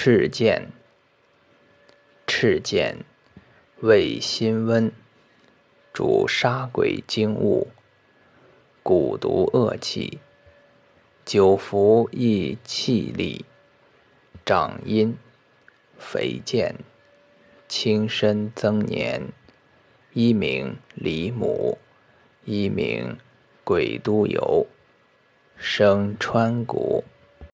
赤剑。赤剑，味辛温，主杀鬼精物，蛊毒恶气，久服益气力，长阴。肥健，轻身增年，一名李母，一名鬼都游，生川谷。